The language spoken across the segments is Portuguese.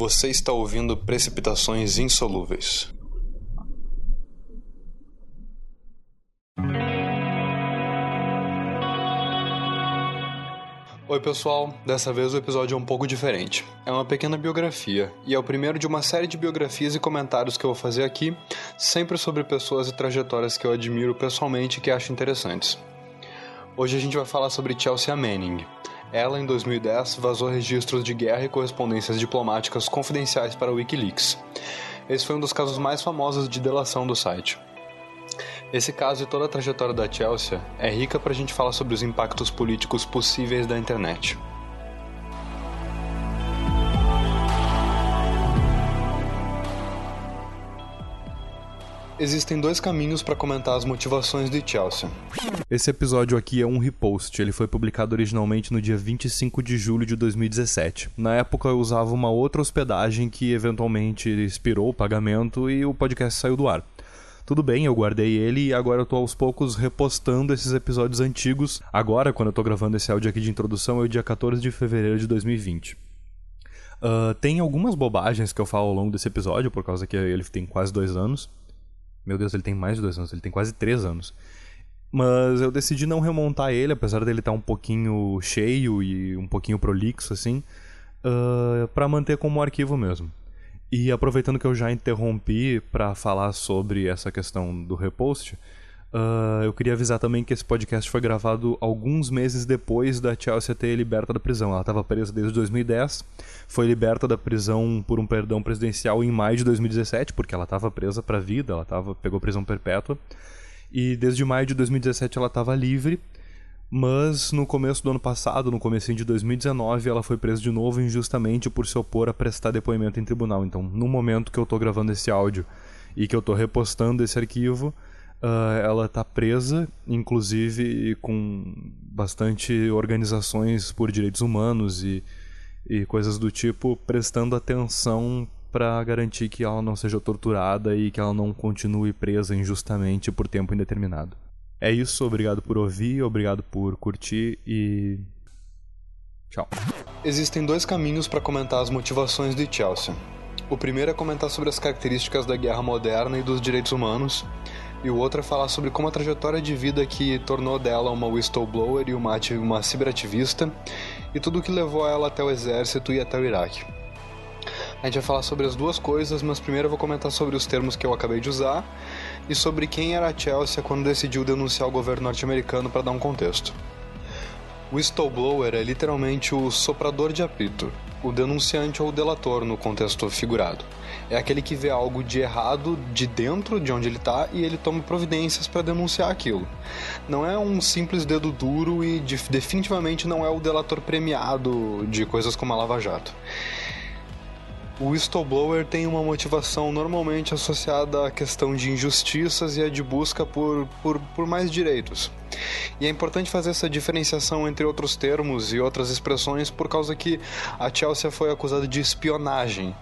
Você está ouvindo Precipitações Insolúveis. Oi, pessoal. Dessa vez o episódio é um pouco diferente. É uma pequena biografia, e é o primeiro de uma série de biografias e comentários que eu vou fazer aqui, sempre sobre pessoas e trajetórias que eu admiro pessoalmente e que acho interessantes. Hoje a gente vai falar sobre Chelsea Manning. Ela, em 2010, vazou registros de guerra e correspondências diplomáticas confidenciais para o Wikileaks. Esse foi um dos casos mais famosos de delação do site. Esse caso e toda a trajetória da Chelsea é rica para a gente falar sobre os impactos políticos possíveis da internet. Existem dois caminhos para comentar as motivações de Chelsea. Esse episódio aqui é um repost. Ele foi publicado originalmente no dia 25 de julho de 2017. Na época eu usava uma outra hospedagem que eventualmente expirou o pagamento e o podcast saiu do ar. Tudo bem, eu guardei ele e agora eu tô aos poucos repostando esses episódios antigos. Agora, quando eu tô gravando esse áudio aqui de introdução, é o dia 14 de fevereiro de 2020. Uh, tem algumas bobagens que eu falo ao longo desse episódio, por causa que ele tem quase dois anos. Meu Deus, ele tem mais de dois anos, ele tem quase três anos. Mas eu decidi não remontar ele, apesar dele estar tá um pouquinho cheio e um pouquinho prolixo, assim, uh, para manter como arquivo mesmo. E aproveitando que eu já interrompi para falar sobre essa questão do repost, uh, eu queria avisar também que esse podcast foi gravado alguns meses depois da Chelsea ter liberta da prisão. Ela estava presa desde 2010, foi liberta da prisão por um perdão presidencial em maio de 2017, porque ela estava presa para vida, ela tava, pegou prisão perpétua. E desde maio de 2017 ela estava livre mas no começo do ano passado, no começo de 2019, ela foi presa de novo injustamente por se opor a prestar depoimento em tribunal. Então, no momento que eu estou gravando esse áudio e que eu estou repostando esse arquivo, uh, ela está presa, inclusive com bastante organizações por direitos humanos e, e coisas do tipo prestando atenção para garantir que ela não seja torturada e que ela não continue presa injustamente por tempo indeterminado. É isso, obrigado por ouvir, obrigado por curtir e. Tchau. Existem dois caminhos para comentar as motivações de Chelsea. O primeiro é comentar sobre as características da guerra moderna e dos direitos humanos, e o outro é falar sobre como a trajetória de vida que tornou dela uma whistleblower e uma, uma ciberativista, e tudo o que levou ela até o exército e até o Iraque. A gente vai falar sobre as duas coisas, mas primeiro eu vou comentar sobre os termos que eu acabei de usar e sobre quem era a Chelsea quando decidiu denunciar o governo norte-americano para dar um contexto. O whistleblower é literalmente o soprador de apito, o denunciante ou delator no contexto figurado. É aquele que vê algo de errado de dentro de onde ele está e ele toma providências para denunciar aquilo. Não é um simples dedo duro e definitivamente não é o delator premiado de coisas como a Lava Jato. O whistleblower tem uma motivação normalmente associada à questão de injustiças e a de busca por, por, por mais direitos. E é importante fazer essa diferenciação entre outros termos e outras expressões por causa que a Chelsea foi acusada de espionagem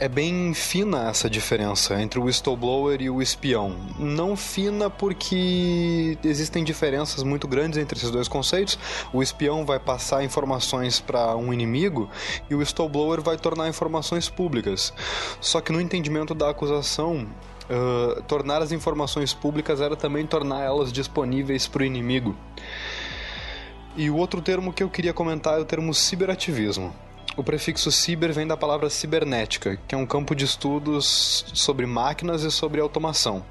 é bem fina essa diferença entre o whistleblower e o espião. Não fina porque existem diferenças muito grandes entre esses dois conceitos. O espião vai passar informações para um inimigo e o whistleblower vai tornar informações públicas. Só que no entendimento da acusação, uh, tornar as informações públicas era também tornar elas disponíveis para o inimigo. E o outro termo que eu queria comentar é o termo ciberativismo. O prefixo ciber vem da palavra cibernética, que é um campo de estudos sobre máquinas e sobre automação.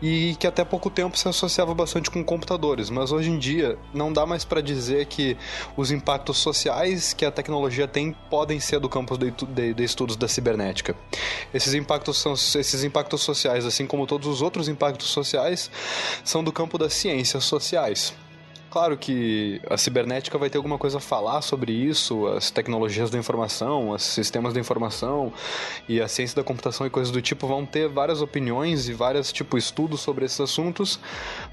E que até pouco tempo se associava bastante com computadores, mas hoje em dia não dá mais para dizer que os impactos sociais que a tecnologia tem podem ser do campo de, de, de estudos da cibernética. Esses impactos, são, esses impactos sociais, assim como todos os outros impactos sociais, são do campo das ciências sociais claro que a cibernética vai ter alguma coisa a falar sobre isso, as tecnologias da informação, os sistemas da informação e a ciência da computação e coisas do tipo vão ter várias opiniões e vários tipo estudos sobre esses assuntos,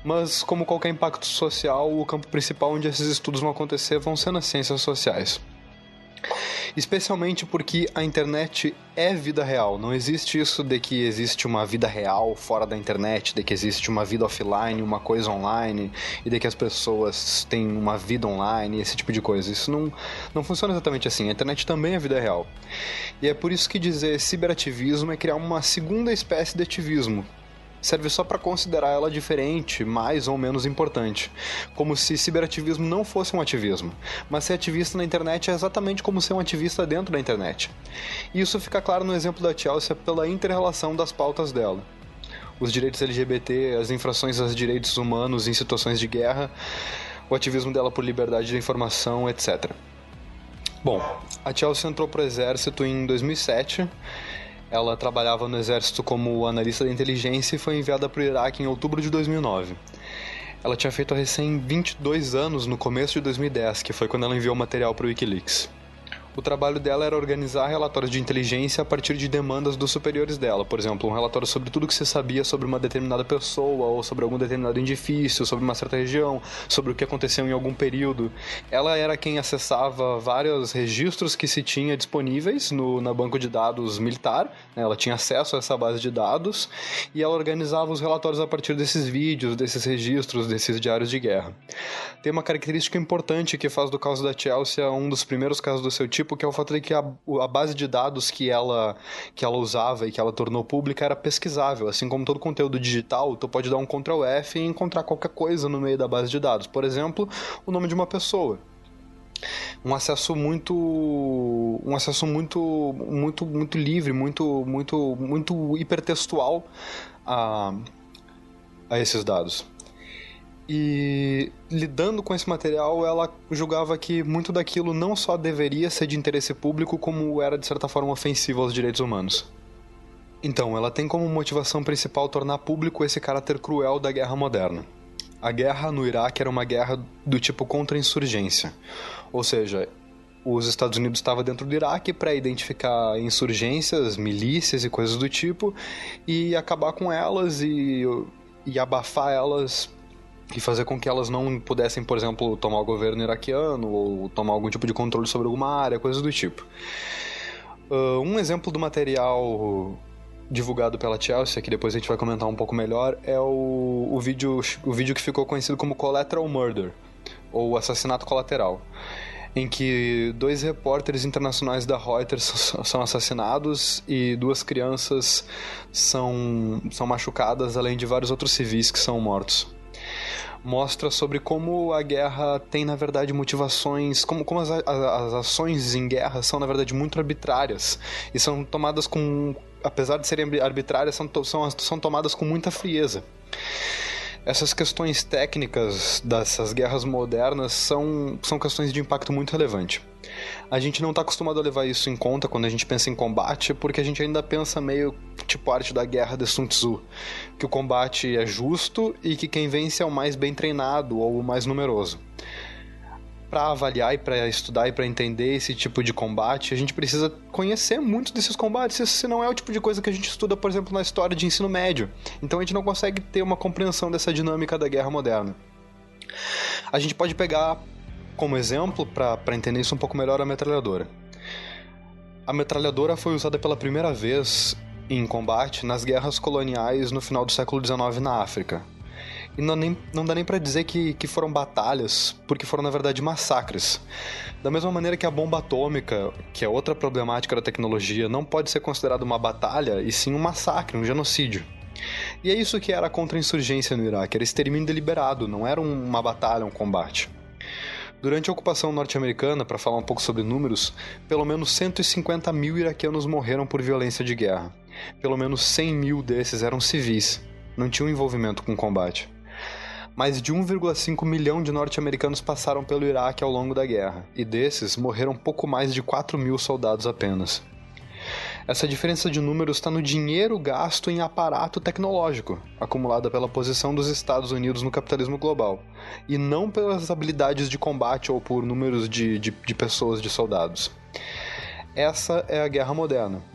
mas como qualquer impacto social, o campo principal onde esses estudos vão acontecer vão ser nas ciências sociais. Especialmente porque a internet é vida real. Não existe isso de que existe uma vida real fora da internet, de que existe uma vida offline, uma coisa online, e de que as pessoas têm uma vida online, esse tipo de coisa. Isso não, não funciona exatamente assim. A internet também é vida real. E é por isso que dizer ciberativismo é criar uma segunda espécie de ativismo, serve só para considerar ela diferente, mais ou menos importante. Como se ciberativismo não fosse um ativismo. Mas ser ativista na internet é exatamente como ser um ativista dentro da internet. Isso fica claro no exemplo da Chelsea pela interrelação das pautas dela. Os direitos LGBT, as infrações aos direitos humanos em situações de guerra, o ativismo dela por liberdade de informação, etc. Bom, a Chelsea entrou para o exército em 2007 ela trabalhava no exército como analista de inteligência e foi enviada para o Iraque em outubro de 2009. Ela tinha feito recém 22 anos no começo de 2010, que foi quando ela enviou material para o Wikileaks. O trabalho dela era organizar relatórios de inteligência a partir de demandas dos superiores dela. Por exemplo, um relatório sobre tudo que se sabia sobre uma determinada pessoa, ou sobre algum determinado edifício, sobre uma certa região, sobre o que aconteceu em algum período. Ela era quem acessava vários registros que se tinha disponíveis no na banco de dados militar. Né? Ela tinha acesso a essa base de dados e ela organizava os relatórios a partir desses vídeos, desses registros, desses diários de guerra. Tem uma característica importante que faz do caso da Chelsea um dos primeiros casos do seu tipo tipo, que é o fato de que a, a, base de dados que ela, que ela usava e que ela tornou pública era pesquisável. Assim como todo conteúdo digital, tu pode dar um Ctrl F e encontrar qualquer coisa no meio da base de dados. Por exemplo, o nome de uma pessoa um acesso muito um acesso muito muito muito livre muito muito muito hipertextual a, a esses dados e lidando com esse material, ela julgava que muito daquilo não só deveria ser de interesse público, como era de certa forma ofensivo aos direitos humanos. Então, ela tem como motivação principal tornar público esse caráter cruel da guerra moderna. A guerra no Iraque era uma guerra do tipo contra-insurgência, ou seja, os Estados Unidos estavam dentro do Iraque para identificar insurgências, milícias e coisas do tipo e acabar com elas e, e abafar elas e fazer com que elas não pudessem, por exemplo, tomar o governo iraquiano ou tomar algum tipo de controle sobre alguma área, coisas do tipo. Uh, um exemplo do material divulgado pela Chelsea, que depois a gente vai comentar um pouco melhor, é o, o, vídeo, o vídeo que ficou conhecido como Collateral Murder, ou Assassinato Colateral, em que dois repórteres internacionais da Reuters são assassinados e duas crianças são, são machucadas, além de vários outros civis que são mortos mostra sobre como a guerra tem, na verdade, motivações, como, como as, as, as ações em guerra são, na verdade, muito arbitrárias e são tomadas com. Apesar de serem arbitrárias, são, são, são tomadas com muita frieza essas questões técnicas dessas guerras modernas são, são questões de impacto muito relevante. A gente não está acostumado a levar isso em conta quando a gente pensa em combate, porque a gente ainda pensa meio tipo arte da guerra de Sun Tzu, que o combate é justo e que quem vence é o mais bem treinado ou o mais numeroso para avaliar e para estudar e para entender esse tipo de combate, a gente precisa conhecer muitos desses combates. Isso não é o tipo de coisa que a gente estuda, por exemplo, na história de ensino médio. Então a gente não consegue ter uma compreensão dessa dinâmica da guerra moderna. A gente pode pegar como exemplo, para entender isso um pouco melhor, a metralhadora. A metralhadora foi usada pela primeira vez em combate nas guerras coloniais no final do século XIX na África, e não, nem, não dá nem para dizer que, que foram batalhas, porque foram na verdade massacres. Da mesma maneira que a bomba atômica, que é outra problemática da tecnologia, não pode ser considerada uma batalha, e sim um massacre, um genocídio. E é isso que era a contra-insurgência no Iraque, era extermínio deliberado, não era uma batalha, um combate. Durante a ocupação norte-americana, para falar um pouco sobre números, pelo menos 150 mil iraquianos morreram por violência de guerra. Pelo menos 100 mil desses eram civis, não tinham envolvimento com combate mais de 1,5 milhão de norte-americanos passaram pelo Iraque ao longo da guerra, e desses morreram pouco mais de 4 mil soldados apenas. Essa diferença de números está no dinheiro gasto em aparato tecnológico, acumulada pela posição dos Estados Unidos no capitalismo global, e não pelas habilidades de combate ou por números de, de, de pessoas, de soldados. Essa é a guerra moderna.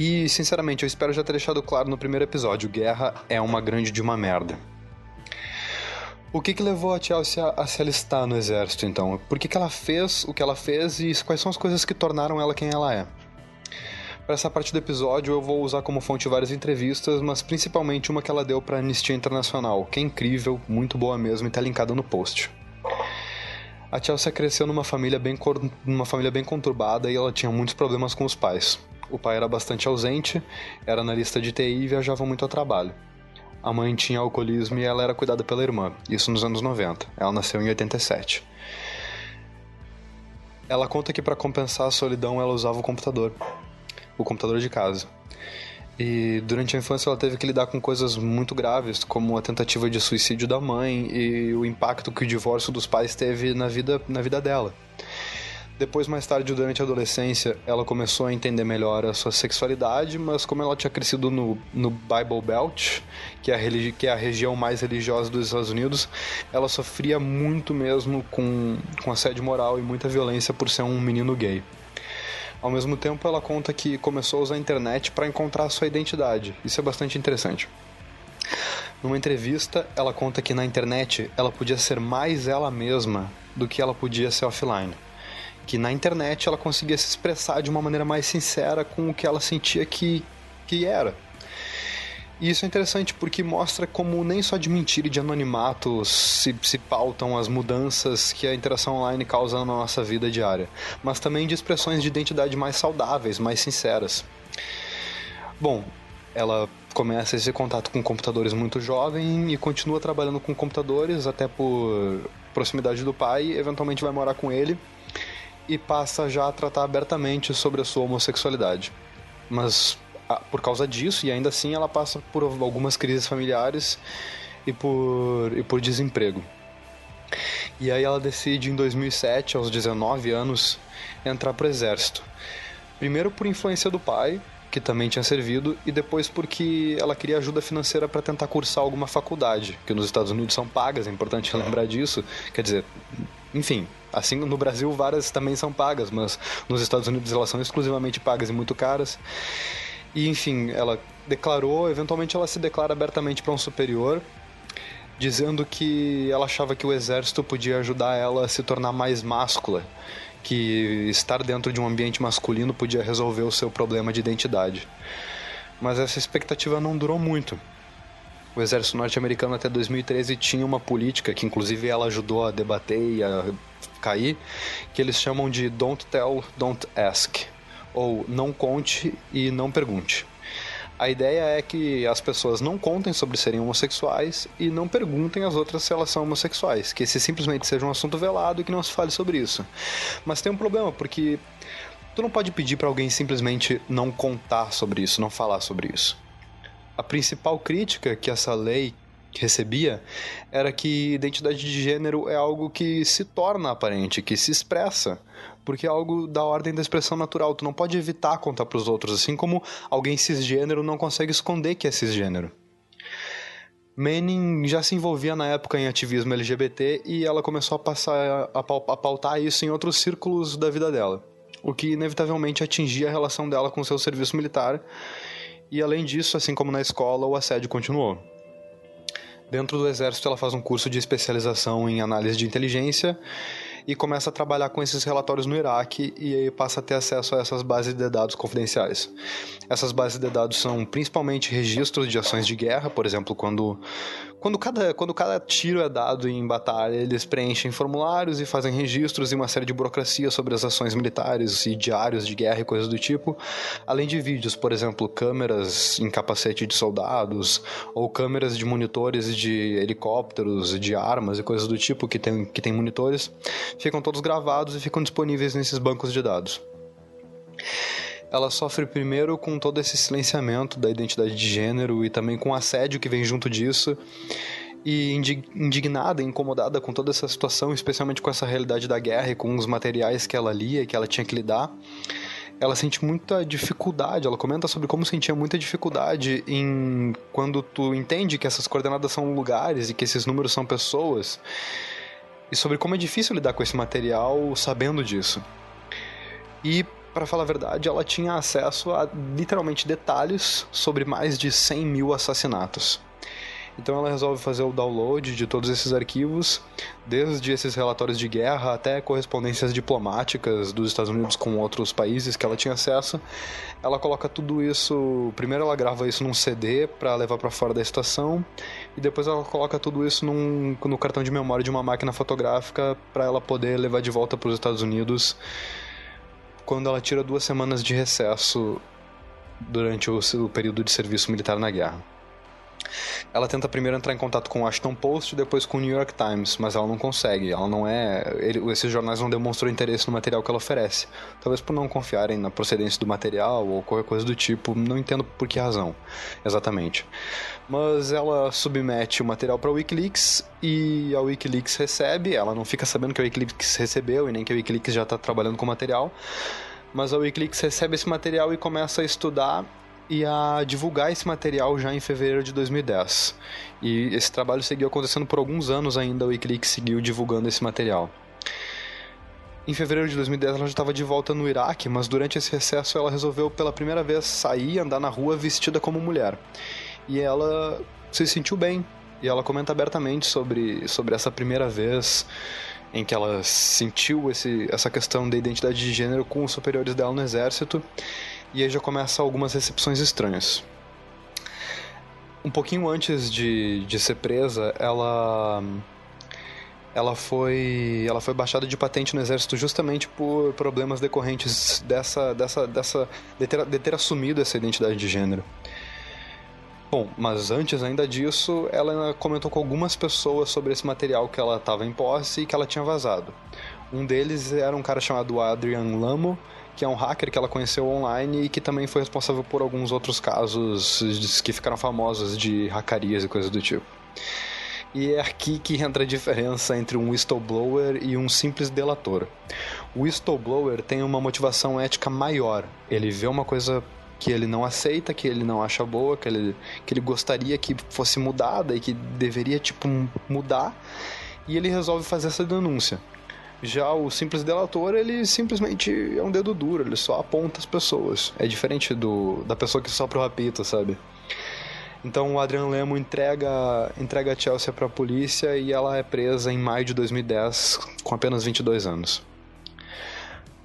E, sinceramente, eu espero já ter deixado claro no primeiro episódio: guerra é uma grande de uma merda. O que, que levou a Chelsea a, a se alistar no exército, então? Por que, que ela fez o que ela fez e quais são as coisas que tornaram ela quem ela é? Para essa parte do episódio, eu vou usar como fonte várias entrevistas, mas principalmente uma que ela deu para Anistia Internacional, que é incrível, muito boa mesmo e tá linkada no post. A Chelsea cresceu numa família bem, numa família bem conturbada e ela tinha muitos problemas com os pais. O pai era bastante ausente, era analista de TI e viajava muito ao trabalho. A mãe tinha alcoolismo e ela era cuidada pela irmã, isso nos anos 90. Ela nasceu em 87. Ela conta que para compensar a solidão ela usava o computador, o computador de casa. E durante a infância ela teve que lidar com coisas muito graves, como a tentativa de suicídio da mãe e o impacto que o divórcio dos pais teve na vida, na vida dela. Depois, mais tarde, durante a adolescência, ela começou a entender melhor a sua sexualidade, mas como ela tinha crescido no, no Bible Belt, que é, a que é a região mais religiosa dos Estados Unidos, ela sofria muito mesmo com, com assédio moral e muita violência por ser um menino gay. Ao mesmo tempo, ela conta que começou a usar a internet para encontrar a sua identidade. Isso é bastante interessante. Numa entrevista, ela conta que na internet ela podia ser mais ela mesma do que ela podia ser offline que na internet ela conseguia se expressar de uma maneira mais sincera com o que ela sentia que, que era. E isso é interessante porque mostra como nem só de mentira e de anonimato se, se pautam as mudanças que a interação online causa na nossa vida diária, mas também de expressões de identidade mais saudáveis, mais sinceras. Bom, ela começa esse contato com computadores muito jovem e continua trabalhando com computadores até por proximidade do pai, eventualmente vai morar com ele e passa já a tratar abertamente sobre a sua homossexualidade. Mas por causa disso, e ainda assim, ela passa por algumas crises familiares e por, e por desemprego. E aí ela decide em 2007, aos 19 anos, entrar para o exército. Primeiro por influência do pai, que também tinha servido, e depois porque ela queria ajuda financeira para tentar cursar alguma faculdade, que nos Estados Unidos são pagas, é importante lembrar disso. Quer dizer, enfim, assim no Brasil várias também são pagas, mas nos Estados Unidos elas são exclusivamente pagas e muito caras. E enfim, ela declarou, eventualmente ela se declara abertamente para um superior, dizendo que ela achava que o exército podia ajudar ela a se tornar mais máscula, que estar dentro de um ambiente masculino podia resolver o seu problema de identidade. Mas essa expectativa não durou muito. O exército norte-americano até 2013 tinha uma política que inclusive ela ajudou a debater e a cair, que eles chamam de don't tell, don't ask, ou não conte e não pergunte. A ideia é que as pessoas não contem sobre serem homossexuais e não perguntem às outras se elas são homossexuais, que esse simplesmente seja um assunto velado e que não se fale sobre isso. Mas tem um problema, porque tu não pode pedir para alguém simplesmente não contar sobre isso, não falar sobre isso. A principal crítica que essa lei recebia era que identidade de gênero é algo que se torna aparente, que se expressa, porque é algo da ordem da expressão natural. Tu não pode evitar contar para os outros, assim como alguém cisgênero não consegue esconder que é cisgênero. Manning já se envolvia na época em ativismo LGBT e ela começou a passar a pautar isso em outros círculos da vida dela, o que inevitavelmente atingia a relação dela com seu serviço militar e além disso, assim como na escola, o assédio continuou. Dentro do exército, ela faz um curso de especialização em análise de inteligência e começa a trabalhar com esses relatórios no Iraque e passa a ter acesso a essas bases de dados confidenciais. Essas bases de dados são principalmente registros de ações de guerra, por exemplo, quando quando cada, quando cada tiro é dado em batalha, eles preenchem formulários e fazem registros e uma série de burocracia sobre as ações militares e diários de guerra e coisas do tipo, além de vídeos, por exemplo, câmeras em capacete de soldados ou câmeras de monitores de helicópteros, de armas e coisas do tipo que tem, que tem monitores, ficam todos gravados e ficam disponíveis nesses bancos de dados ela sofre primeiro com todo esse silenciamento da identidade de gênero e também com o assédio que vem junto disso. E indignada, incomodada com toda essa situação, especialmente com essa realidade da guerra e com os materiais que ela lia que ela tinha que lidar, ela sente muita dificuldade. Ela comenta sobre como sentia muita dificuldade em quando tu entende que essas coordenadas são lugares e que esses números são pessoas, e sobre como é difícil lidar com esse material sabendo disso. E para falar a verdade, ela tinha acesso a literalmente detalhes sobre mais de 100 mil assassinatos. Então ela resolve fazer o download de todos esses arquivos, desde esses relatórios de guerra até correspondências diplomáticas dos Estados Unidos com outros países que ela tinha acesso. Ela coloca tudo isso, primeiro ela grava isso num CD para levar para fora da estação e depois ela coloca tudo isso num, no cartão de memória de uma máquina fotográfica para ela poder levar de volta para os Estados Unidos quando ela tira duas semanas de recesso durante o, período de serviço militar na guerra. Ela tenta primeiro entrar em contato com o Washington Post e depois com o New York Times, mas ela não consegue. Ela não é. Ele, esses jornais não demonstram interesse no material que ela oferece. Talvez por não confiarem na procedência do material ou qualquer coisa do tipo. Não entendo por que razão, exatamente. Mas ela submete o material para o WikiLeaks e a WikiLeaks recebe. Ela não fica sabendo que a WikiLeaks recebeu e nem que a WikiLeaks já está trabalhando com o material mas a Wikileaks recebe esse material e começa a estudar e a divulgar esse material já em fevereiro de 2010. E esse trabalho seguiu acontecendo por alguns anos ainda, a Wikileaks seguiu divulgando esse material. Em fevereiro de 2010 ela já estava de volta no Iraque, mas durante esse recesso ela resolveu pela primeira vez sair e andar na rua vestida como mulher. E ela se sentiu bem. E ela comenta abertamente sobre, sobre essa primeira vez em que ela sentiu esse, essa questão da identidade de gênero com os superiores dela no exército, e aí já começa algumas recepções estranhas. Um pouquinho antes de, de ser presa, ela ela foi ela foi baixada de patente no exército justamente por problemas decorrentes dessa dessa dessa de ter, de ter assumido essa identidade de gênero. Bom, mas antes ainda disso, ela comentou com algumas pessoas sobre esse material que ela estava em posse e que ela tinha vazado. Um deles era um cara chamado Adrian Lamo, que é um hacker que ela conheceu online e que também foi responsável por alguns outros casos que ficaram famosos de hackarias e coisas do tipo. E é aqui que entra a diferença entre um whistleblower e um simples delator. O whistleblower tem uma motivação ética maior. Ele vê uma coisa que ele não aceita, que ele não acha boa, que ele, que ele gostaria que fosse mudada e que deveria, tipo, mudar, e ele resolve fazer essa denúncia. Já o simples delator, ele simplesmente é um dedo duro, ele só aponta as pessoas. É diferente do da pessoa que sopra o rapito, sabe? Então o Adrian Lemo entrega, entrega a Chelsea para a polícia e ela é presa em maio de 2010 com apenas 22 anos.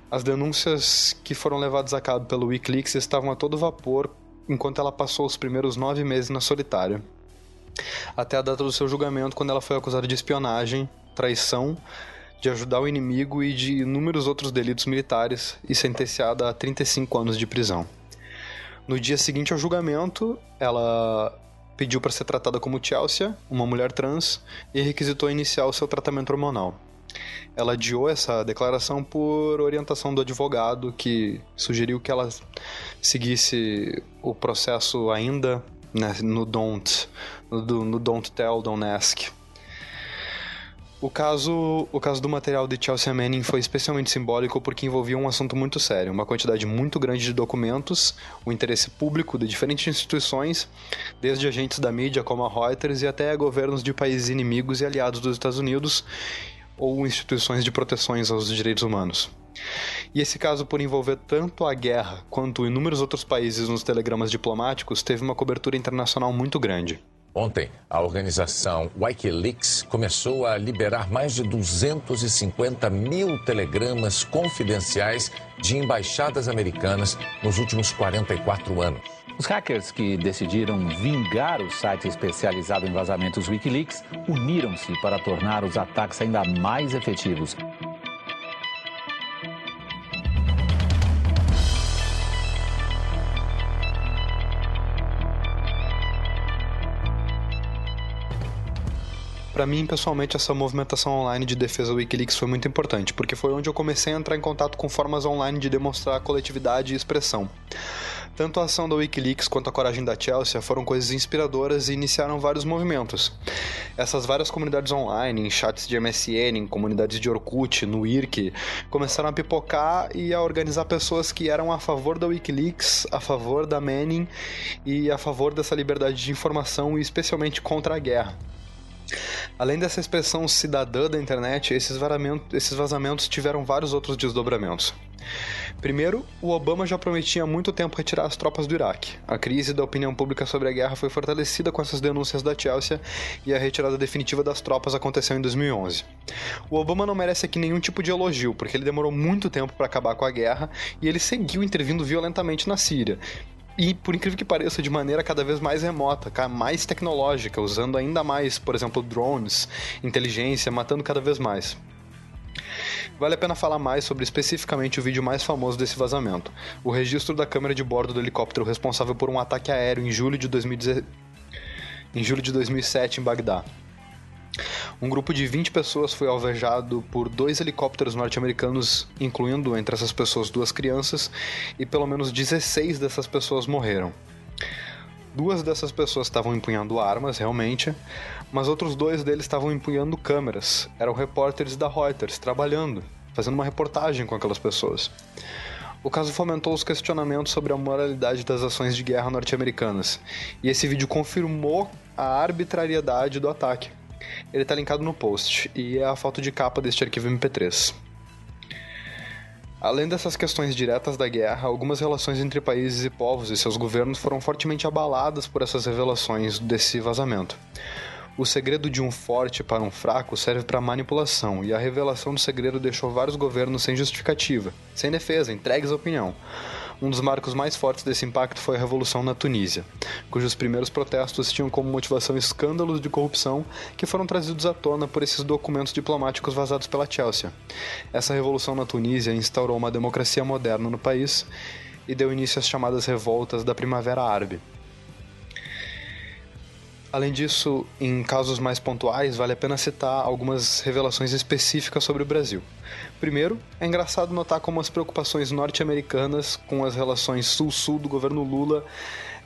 As denúncias que foram levadas a cabo pelo Wikileaks estavam a todo vapor enquanto ela passou os primeiros nove meses na solitária. Até a data do seu julgamento, quando ela foi acusada de espionagem, traição, de ajudar o inimigo e de inúmeros outros delitos militares e sentenciada a 35 anos de prisão. No dia seguinte ao julgamento, ela pediu para ser tratada como Chelsea, uma mulher trans, e requisitou iniciar o seu tratamento hormonal. Ela adiou essa declaração por orientação do advogado que sugeriu que ela seguisse o processo ainda né, no don't, no, no don't tell, don't ask. O caso, o caso do material de Chelsea Manning foi especialmente simbólico porque envolvia um assunto muito sério, uma quantidade muito grande de documentos, o interesse público de diferentes instituições, desde agentes da mídia como a Reuters e até governos de países inimigos e aliados dos Estados Unidos, ou instituições de proteções aos direitos humanos. E esse caso, por envolver tanto a guerra quanto inúmeros outros países nos telegramas diplomáticos, teve uma cobertura internacional muito grande. Ontem, a organização Wikileaks começou a liberar mais de 250 mil telegramas confidenciais de embaixadas americanas nos últimos 44 anos. Os hackers que decidiram vingar o site especializado em vazamentos Wikileaks uniram-se para tornar os ataques ainda mais efetivos. Para mim, pessoalmente, essa movimentação online de defesa do Wikileaks foi muito importante, porque foi onde eu comecei a entrar em contato com formas online de demonstrar coletividade e expressão. Tanto a ação da Wikileaks quanto a coragem da Chelsea foram coisas inspiradoras e iniciaram vários movimentos. Essas várias comunidades online, em chats de MSN, em comunidades de Orkut, no IRC, começaram a pipocar e a organizar pessoas que eram a favor da Wikileaks, a favor da Manning e a favor dessa liberdade de informação e especialmente contra a guerra. Além dessa expressão cidadã da internet, esses, esses vazamentos tiveram vários outros desdobramentos. Primeiro, o Obama já prometia há muito tempo retirar as tropas do Iraque. A crise da opinião pública sobre a guerra foi fortalecida com essas denúncias da Chelsea e a retirada definitiva das tropas aconteceu em 2011. O Obama não merece aqui nenhum tipo de elogio, porque ele demorou muito tempo para acabar com a guerra e ele seguiu intervindo violentamente na Síria, e, por incrível que pareça, de maneira cada vez mais remota, mais tecnológica, usando ainda mais, por exemplo, drones, inteligência, matando cada vez mais. Vale a pena falar mais sobre especificamente o vídeo mais famoso desse vazamento, o registro da câmera de bordo do helicóptero responsável por um ataque aéreo em julho de, 2010... em julho de 2007 em Bagdá. Um grupo de 20 pessoas foi alvejado por dois helicópteros norte-americanos, incluindo entre essas pessoas duas crianças, e pelo menos 16 dessas pessoas morreram. Duas dessas pessoas estavam empunhando armas, realmente, mas outros dois deles estavam empunhando câmeras. Eram repórteres da Reuters, trabalhando, fazendo uma reportagem com aquelas pessoas. O caso fomentou os questionamentos sobre a moralidade das ações de guerra norte-americanas, e esse vídeo confirmou a arbitrariedade do ataque. Ele está linkado no post e é a foto de capa deste arquivo MP3. Além dessas questões diretas da guerra, algumas relações entre países e povos e seus governos foram fortemente abaladas por essas revelações desse vazamento. O segredo de um forte para um fraco serve para manipulação, e a revelação do segredo deixou vários governos sem justificativa, sem defesa, entregues à opinião. Um dos marcos mais fortes desse impacto foi a Revolução na Tunísia, cujos primeiros protestos tinham como motivação escândalos de corrupção que foram trazidos à tona por esses documentos diplomáticos vazados pela Chelsea. Essa revolução na Tunísia instaurou uma democracia moderna no país e deu início às chamadas revoltas da Primavera Árabe. Além disso, em casos mais pontuais, vale a pena citar algumas revelações específicas sobre o Brasil. Primeiro, é engraçado notar como as preocupações norte-americanas com as relações sul-sul do governo Lula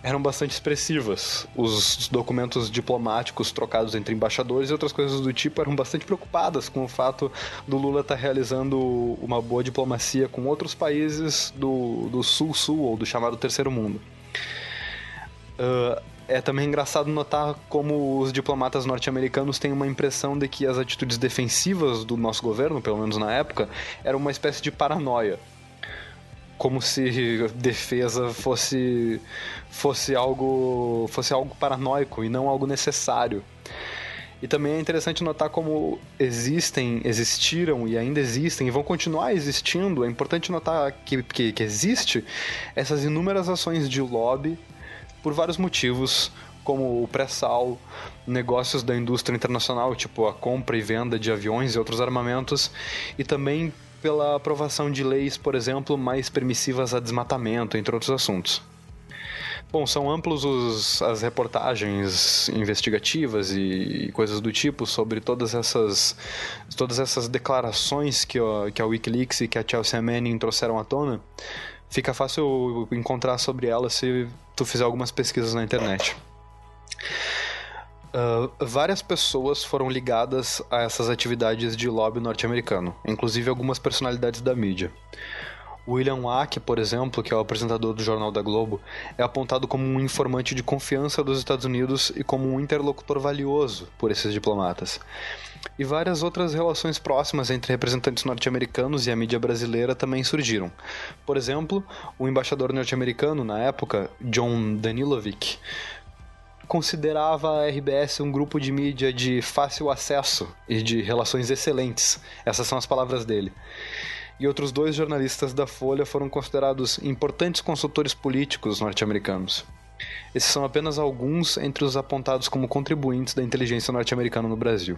eram bastante expressivas. Os documentos diplomáticos trocados entre embaixadores e outras coisas do tipo eram bastante preocupadas com o fato do Lula estar tá realizando uma boa diplomacia com outros países do sul-sul ou do chamado terceiro mundo. Uh, é também engraçado notar como os diplomatas norte-americanos têm uma impressão de que as atitudes defensivas do nosso governo, pelo menos na época, eram uma espécie de paranoia. Como se defesa fosse fosse algo fosse algo paranoico e não algo necessário. E também é interessante notar como existem, existiram e ainda existem e vão continuar existindo. É importante notar que, que, que existe essas inúmeras ações de lobby por vários motivos, como o pré-sal, negócios da indústria internacional, tipo a compra e venda de aviões e outros armamentos, e também pela aprovação de leis, por exemplo, mais permissivas a desmatamento, entre outros assuntos. Bom, são amplos os, as reportagens investigativas e, coisas do tipo sobre todas essas, todas essas declarações que, a, que a Wikileaks e que a Chelsea Manning trouxeram à tona, fica fácil encontrar sobre ela se tu fizer algumas pesquisas na internet. Uh, várias pessoas foram ligadas a essas atividades de lobby norte-americano, inclusive algumas personalidades da mídia. William Wack, por exemplo, que é o apresentador do Jornal da Globo, é apontado como um informante de confiança dos Estados Unidos e como um interlocutor valioso por esses diplomatas. E várias outras relações próximas entre representantes norte-americanos e a mídia brasileira também surgiram. Por exemplo, o embaixador norte-americano, na época, John Danilovic, considerava a RBS um grupo de mídia de fácil acesso e de relações excelentes. Essas são as palavras dele e outros dois jornalistas da Folha foram considerados importantes consultores políticos norte-americanos. Esses são apenas alguns entre os apontados como contribuintes da inteligência norte-americana no Brasil.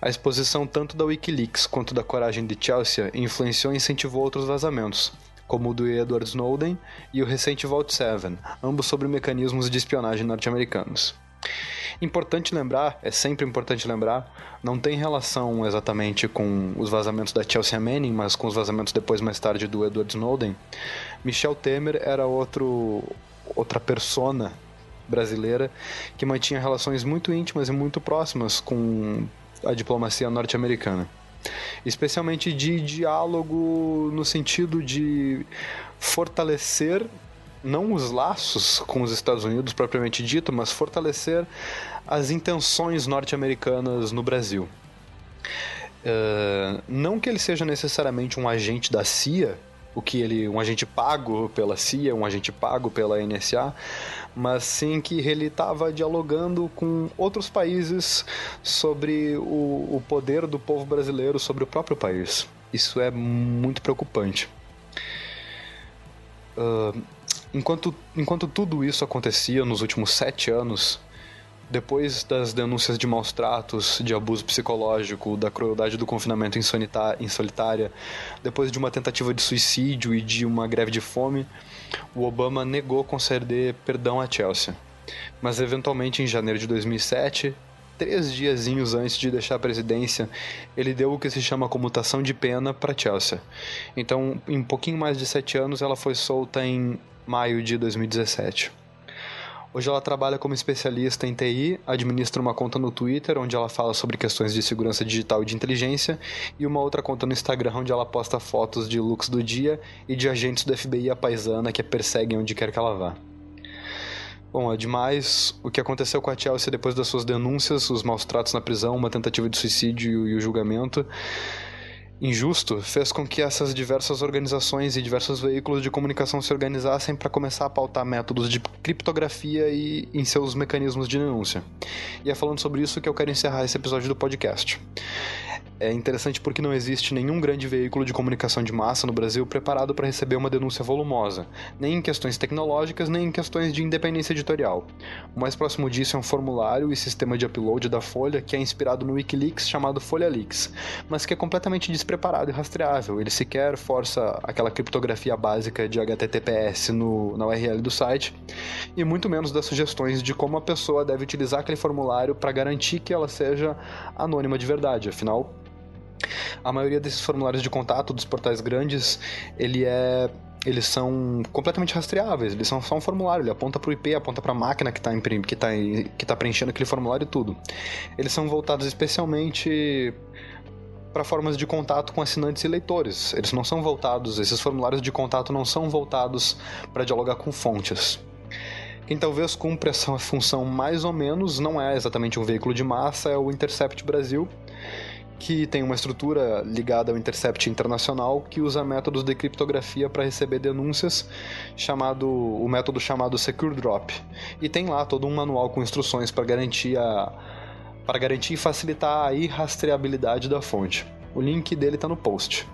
A exposição tanto da Wikileaks quanto da coragem de Chelsea influenciou e incentivou outros vazamentos, como o do Edward Snowden e o recente Vault 7, ambos sobre mecanismos de espionagem norte-americanos. Importante lembrar, é sempre importante lembrar, não tem relação exatamente com os vazamentos da Chelsea Manning, mas com os vazamentos depois mais tarde do Edward Snowden. Michel Temer era outro outra persona brasileira que mantinha relações muito íntimas e muito próximas com a diplomacia norte-americana. Especialmente de diálogo no sentido de fortalecer não os laços com os Estados Unidos propriamente dito, mas fortalecer as intenções norte-americanas no Brasil. Uh, não que ele seja necessariamente um agente da CIA, o que ele um agente pago pela CIA, um agente pago pela NSA, mas sim que ele estava dialogando com outros países sobre o, o poder do povo brasileiro sobre o próprio país. Isso é muito preocupante. Uh, enquanto, enquanto tudo isso acontecia nos últimos sete anos, depois das denúncias de maus tratos, de abuso psicológico, da crueldade do confinamento em solitária, depois de uma tentativa de suicídio e de uma greve de fome, o Obama negou conceder perdão a Chelsea. Mas eventualmente em janeiro de 2007, três diazinhos antes de deixar a presidência, ele deu o que se chama comutação de pena para Chelsea. Então, em um pouquinho mais de sete anos, ela foi solta em maio de 2017. Hoje ela trabalha como especialista em TI, administra uma conta no Twitter, onde ela fala sobre questões de segurança digital e de inteligência, e uma outra conta no Instagram, onde ela posta fotos de looks do dia e de agentes do FBI a paisana que a perseguem onde quer que ela vá. Bom, é demais o que aconteceu com a Chelsea depois das suas denúncias, os maus tratos na prisão, uma tentativa de suicídio e o julgamento injusto fez com que essas diversas organizações e diversos veículos de comunicação se organizassem para começar a pautar métodos de criptografia e em seus mecanismos de denúncia. E é falando sobre isso que eu quero encerrar esse episódio do podcast. É interessante porque não existe nenhum grande veículo de comunicação de massa no Brasil preparado para receber uma denúncia volumosa, nem em questões tecnológicas, nem em questões de independência editorial. O mais próximo disso é um formulário e sistema de upload da Folha que é inspirado no Wikileaks chamado FolhaLeaks, mas que é completamente despreparado e rastreável. Ele sequer força aquela criptografia básica de HTTPS no, na URL do site, e muito menos das sugestões de como a pessoa deve utilizar aquele formulário para garantir que ela seja anônima de verdade. Afinal, a maioria desses formulários de contato dos portais grandes, ele é eles são completamente rastreáveis, eles são só um formulário, ele aponta para o IP, aponta para a máquina que está que tá, que tá preenchendo aquele formulário e tudo. Eles são voltados especialmente para formas de contato com assinantes e leitores. Eles não são voltados, esses formulários de contato não são voltados para dialogar com fontes. Quem talvez cumpra essa função mais ou menos não é exatamente um veículo de massa, é o Intercept Brasil, que tem uma estrutura ligada ao Intercept Internacional que usa métodos de criptografia para receber denúncias, chamado o método chamado Secure Drop. E tem lá todo um manual com instruções para garantir a para garantir e facilitar a irrastreabilidade da fonte. O link dele está no post.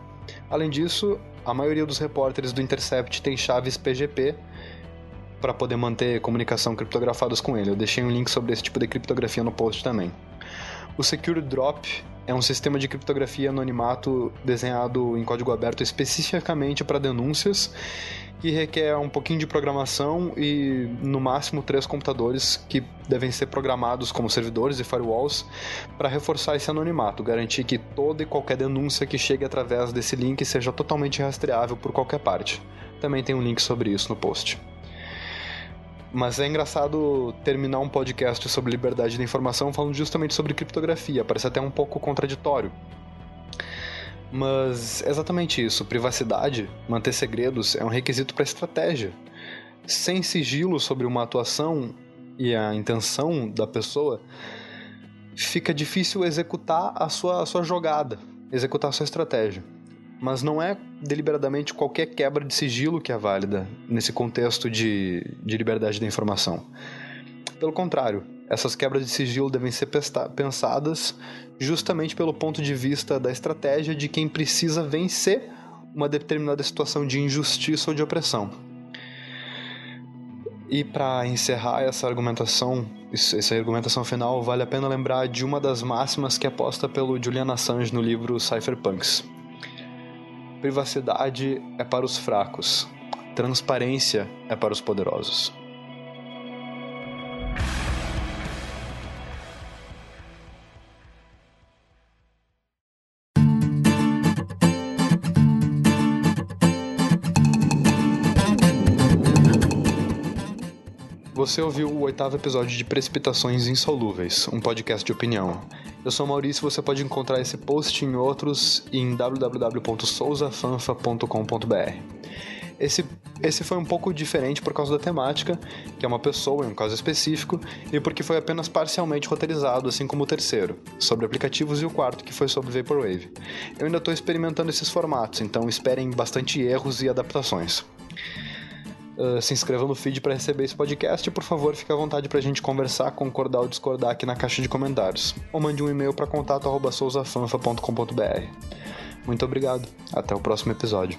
Além disso, a maioria dos repórteres do Intercept tem chaves PGP para poder manter comunicação criptografadas com ele. Eu deixei um link sobre esse tipo de criptografia no post também. O Secure Drop é um sistema de criptografia anonimato desenhado em código aberto especificamente para denúncias que requer um pouquinho de programação e no máximo três computadores que devem ser programados como servidores e firewalls para reforçar esse anonimato, garantir que toda e qualquer denúncia que chegue através desse link seja totalmente rastreável por qualquer parte. Também tem um link sobre isso no post. Mas é engraçado terminar um podcast sobre liberdade da informação falando justamente sobre criptografia. Parece até um pouco contraditório. Mas é exatamente isso. Privacidade, manter segredos, é um requisito para estratégia. Sem sigilo sobre uma atuação e a intenção da pessoa, fica difícil executar a sua, a sua jogada, executar a sua estratégia mas não é deliberadamente qualquer quebra de sigilo que é válida nesse contexto de, de liberdade da informação. Pelo contrário, essas quebras de sigilo devem ser pensadas justamente pelo ponto de vista da estratégia de quem precisa vencer uma determinada situação de injustiça ou de opressão. E para encerrar essa argumentação, essa argumentação final, vale a pena lembrar de uma das máximas que é posta pelo Julian Assange no livro Cypherpunks. Privacidade é para os fracos, transparência é para os poderosos. Você ouviu o oitavo episódio de Precipitações Insolúveis, um podcast de opinião. Eu sou Maurício e você pode encontrar esse post e outros em www.souzafanfa.com.br. Esse Esse foi um pouco diferente por causa da temática, que é uma pessoa em um caso específico, e porque foi apenas parcialmente roteirizado, assim como o terceiro, sobre aplicativos, e o quarto, que foi sobre Vaporwave. Eu ainda estou experimentando esses formatos, então esperem bastante erros e adaptações. Uh, se inscreva no feed para receber esse podcast e, por favor, fique à vontade para a gente conversar, concordar ou discordar aqui na caixa de comentários. Ou mande um e-mail para contato.souzafanfa.com.br. Muito obrigado. Até o próximo episódio.